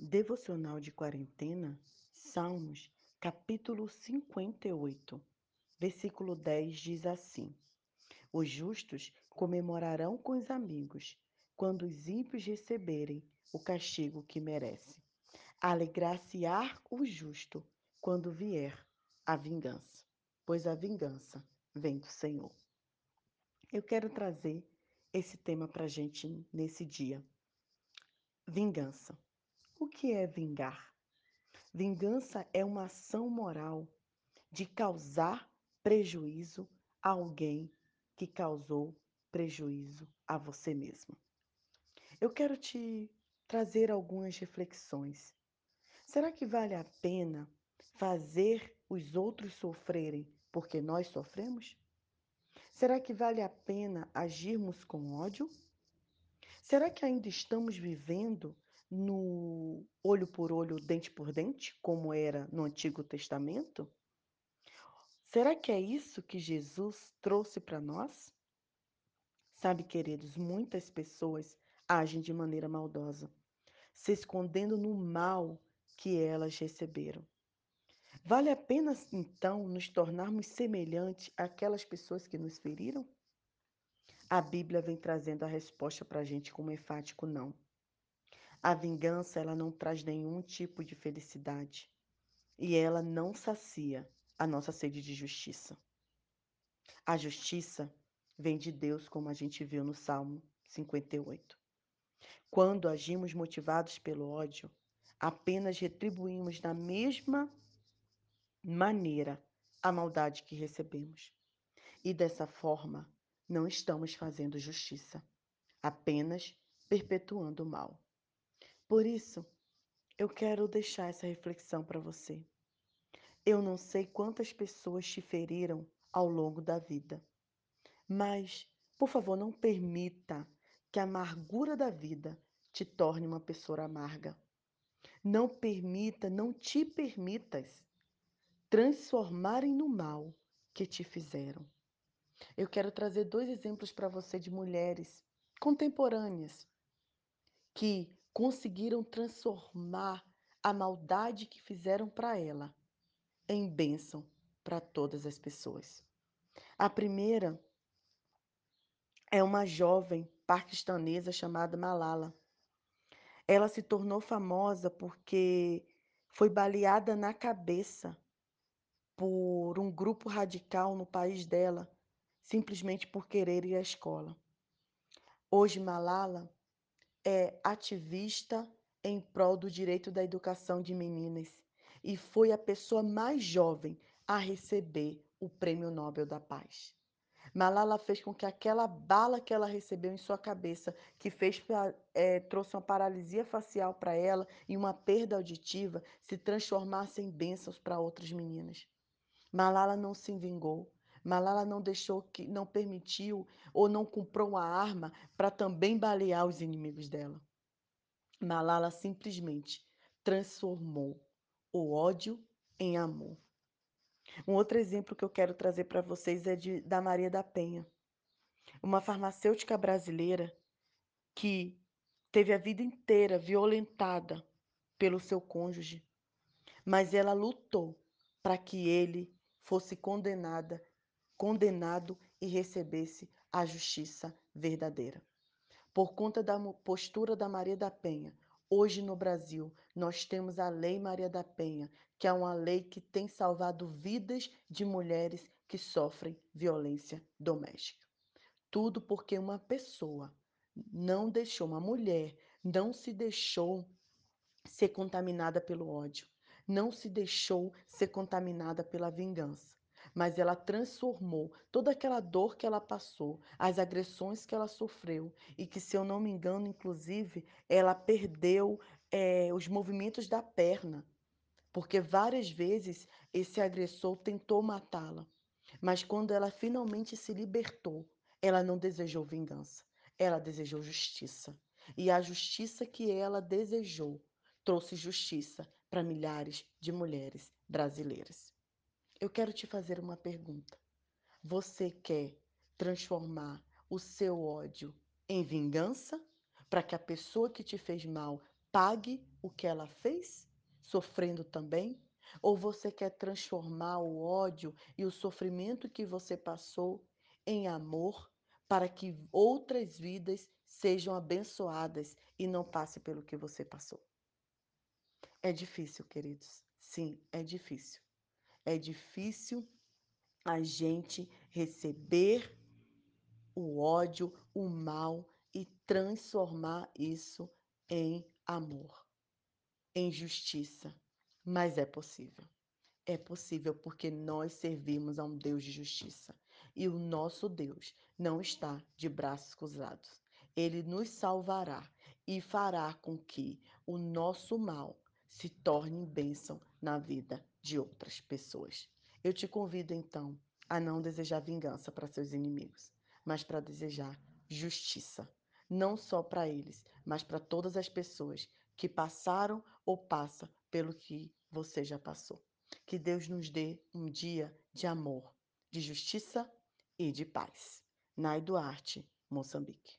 Devocional de Quarentena, Salmos, capítulo 58, versículo 10 diz assim: Os justos comemorarão com os amigos, quando os ímpios receberem o castigo que merece. Alegrar-se-á o justo quando vier a vingança, pois a vingança vem do Senhor. Eu quero trazer esse tema para a gente nesse dia. Vingança. O que é vingar? Vingança é uma ação moral de causar prejuízo a alguém que causou prejuízo a você mesmo. Eu quero te trazer algumas reflexões. Será que vale a pena fazer os outros sofrerem porque nós sofremos? Será que vale a pena agirmos com ódio? Será que ainda estamos vivendo no olho por olho, dente por dente, como era no Antigo Testamento? Será que é isso que Jesus trouxe para nós? Sabe, queridos, muitas pessoas agem de maneira maldosa, se escondendo no mal que elas receberam. Vale a pena, então, nos tornarmos semelhantes àquelas pessoas que nos feriram? A Bíblia vem trazendo a resposta para a gente como enfático não. A vingança, ela não traz nenhum tipo de felicidade. E ela não sacia a nossa sede de justiça. A justiça vem de Deus, como a gente viu no Salmo 58. Quando agimos motivados pelo ódio, apenas retribuímos da mesma maneira a maldade que recebemos. E dessa forma, não estamos fazendo justiça, apenas perpetuando o mal. Por isso, eu quero deixar essa reflexão para você. Eu não sei quantas pessoas te feriram ao longo da vida, mas, por favor, não permita que a amargura da vida te torne uma pessoa amarga. Não permita, não te permitas transformarem no mal que te fizeram. Eu quero trazer dois exemplos para você de mulheres contemporâneas que conseguiram transformar a maldade que fizeram para ela em bênção para todas as pessoas. A primeira é uma jovem paquistanesa chamada Malala. Ela se tornou famosa porque foi baleada na cabeça por um grupo radical no país dela, simplesmente por querer ir à escola. Hoje, Malala é ativista em prol do direito da educação de meninas e foi a pessoa mais jovem a receber o Prêmio Nobel da Paz. Malala fez com que aquela bala que ela recebeu em sua cabeça, que fez é, trouxe uma paralisia facial para ela e uma perda auditiva, se transformasse em bênçãos para outras meninas. Malala não se vingou. Malala não deixou que, não permitiu ou não comprou uma arma para também balear os inimigos dela. Malala simplesmente transformou o ódio em amor. Um outro exemplo que eu quero trazer para vocês é de, da Maria da Penha, uma farmacêutica brasileira que teve a vida inteira violentada pelo seu cônjuge, mas ela lutou para que ele fosse condenada condenado e recebesse a justiça verdadeira. Por conta da postura da Maria da Penha, hoje no Brasil, nós temos a Lei Maria da Penha, que é uma lei que tem salvado vidas de mulheres que sofrem violência doméstica. Tudo porque uma pessoa não deixou, uma mulher não se deixou ser contaminada pelo ódio, não se deixou ser contaminada pela vingança mas ela transformou toda aquela dor que ela passou, as agressões que ela sofreu, e que, se eu não me engano, inclusive, ela perdeu é, os movimentos da perna, porque várias vezes esse agressor tentou matá-la. Mas quando ela finalmente se libertou, ela não desejou vingança, ela desejou justiça. E a justiça que ela desejou trouxe justiça para milhares de mulheres brasileiras. Eu quero te fazer uma pergunta. Você quer transformar o seu ódio em vingança para que a pessoa que te fez mal pague o que ela fez, sofrendo também? Ou você quer transformar o ódio e o sofrimento que você passou em amor para que outras vidas sejam abençoadas e não passe pelo que você passou? É difícil, queridos. Sim, é difícil. É difícil a gente receber o ódio, o mal e transformar isso em amor, em justiça. Mas é possível. É possível porque nós servimos a um Deus de justiça. E o nosso Deus não está de braços cruzados. Ele nos salvará e fará com que o nosso mal se torne bênção na vida de outras pessoas. Eu te convido então a não desejar vingança para seus inimigos, mas para desejar justiça, não só para eles, mas para todas as pessoas que passaram ou passam pelo que você já passou. Que Deus nos dê um dia de amor, de justiça e de paz. Nai Duarte, Moçambique.